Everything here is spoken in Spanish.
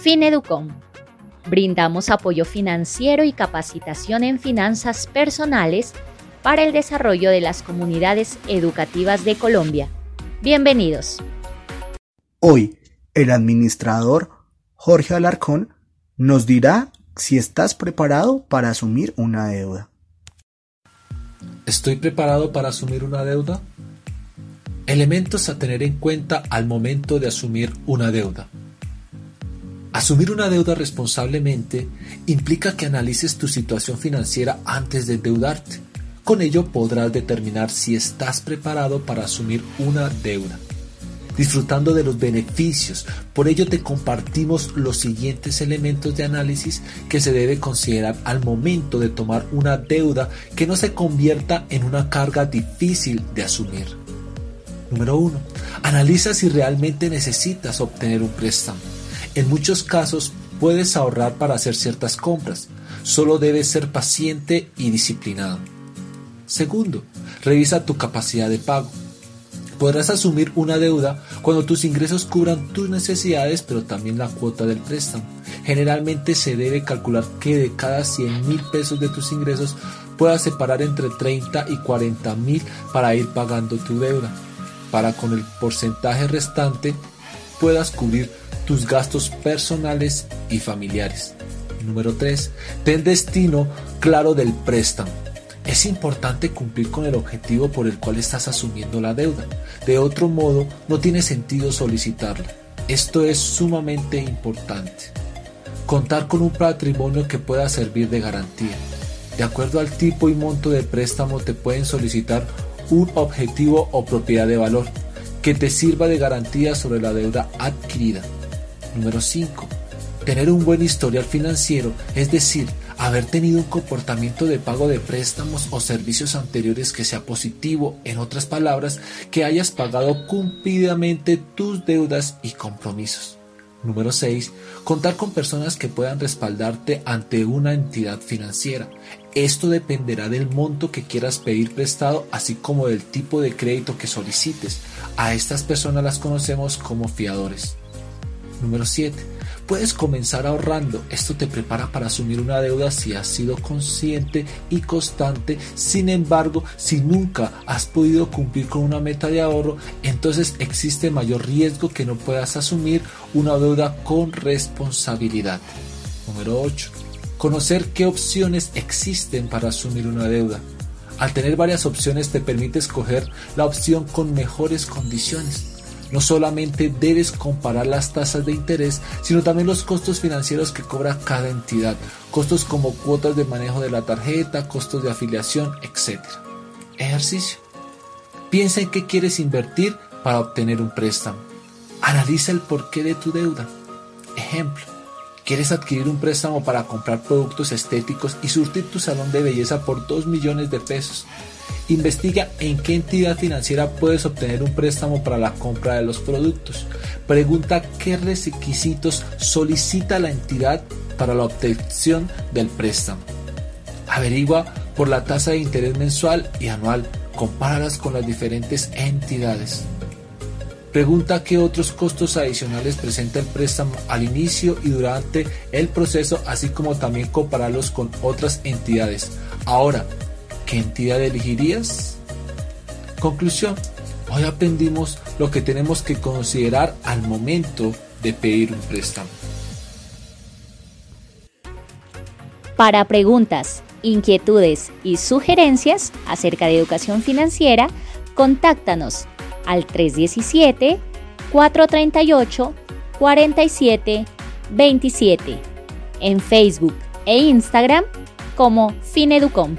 Fineducom. Brindamos apoyo financiero y capacitación en finanzas personales para el desarrollo de las comunidades educativas de Colombia. Bienvenidos. Hoy, el administrador Jorge Alarcón nos dirá si estás preparado para asumir una deuda. ¿Estoy preparado para asumir una deuda? Elementos a tener en cuenta al momento de asumir una deuda. Asumir una deuda responsablemente implica que analices tu situación financiera antes de endeudarte. Con ello podrás determinar si estás preparado para asumir una deuda disfrutando de los beneficios. Por ello te compartimos los siguientes elementos de análisis que se debe considerar al momento de tomar una deuda que no se convierta en una carga difícil de asumir. Número 1. Analiza si realmente necesitas obtener un préstamo. En muchos casos puedes ahorrar para hacer ciertas compras. Solo debes ser paciente y disciplinado. Segundo, revisa tu capacidad de pago. Podrás asumir una deuda cuando tus ingresos cubran tus necesidades, pero también la cuota del préstamo. Generalmente se debe calcular que de cada 100 mil pesos de tus ingresos puedas separar entre 30 y 40 mil para ir pagando tu deuda, para con el porcentaje restante puedas cubrir tus gastos personales y familiares. Número 3. Ten destino claro del préstamo. Es importante cumplir con el objetivo por el cual estás asumiendo la deuda. De otro modo, no tiene sentido solicitarla. Esto es sumamente importante. Contar con un patrimonio que pueda servir de garantía. De acuerdo al tipo y monto de préstamo te pueden solicitar un objetivo o propiedad de valor que te sirva de garantía sobre la deuda adquirida. Número 5. Tener un buen historial financiero, es decir, haber tenido un comportamiento de pago de préstamos o servicios anteriores que sea positivo, en otras palabras, que hayas pagado cumplidamente tus deudas y compromisos. Número 6. Contar con personas que puedan respaldarte ante una entidad financiera. Esto dependerá del monto que quieras pedir prestado, así como del tipo de crédito que solicites. A estas personas las conocemos como fiadores. Número 7 Puedes comenzar ahorrando. Esto te prepara para asumir una deuda si has sido consciente y constante. Sin embargo, si nunca has podido cumplir con una meta de ahorro, entonces existe mayor riesgo que no puedas asumir una deuda con responsabilidad. Número 8. Conocer qué opciones existen para asumir una deuda. Al tener varias opciones te permite escoger la opción con mejores condiciones. No solamente debes comparar las tasas de interés, sino también los costos financieros que cobra cada entidad, costos como cuotas de manejo de la tarjeta, costos de afiliación, etc. Ejercicio. Piensa en qué quieres invertir para obtener un préstamo. Analiza el porqué de tu deuda. Ejemplo. ¿Quieres adquirir un préstamo para comprar productos estéticos y surtir tu salón de belleza por 2 millones de pesos? Investiga en qué entidad financiera puedes obtener un préstamo para la compra de los productos. Pregunta qué requisitos solicita la entidad para la obtención del préstamo. Averigua por la tasa de interés mensual y anual. Compáralas con las diferentes entidades. Pregunta qué otros costos adicionales presenta el préstamo al inicio y durante el proceso, así como también compararlos con otras entidades. Ahora, ¿Qué entidad elegirías? Conclusión. Hoy aprendimos lo que tenemos que considerar al momento de pedir un préstamo. Para preguntas, inquietudes y sugerencias acerca de educación financiera, contáctanos al 317-438-4727 en Facebook e Instagram como Fineducom.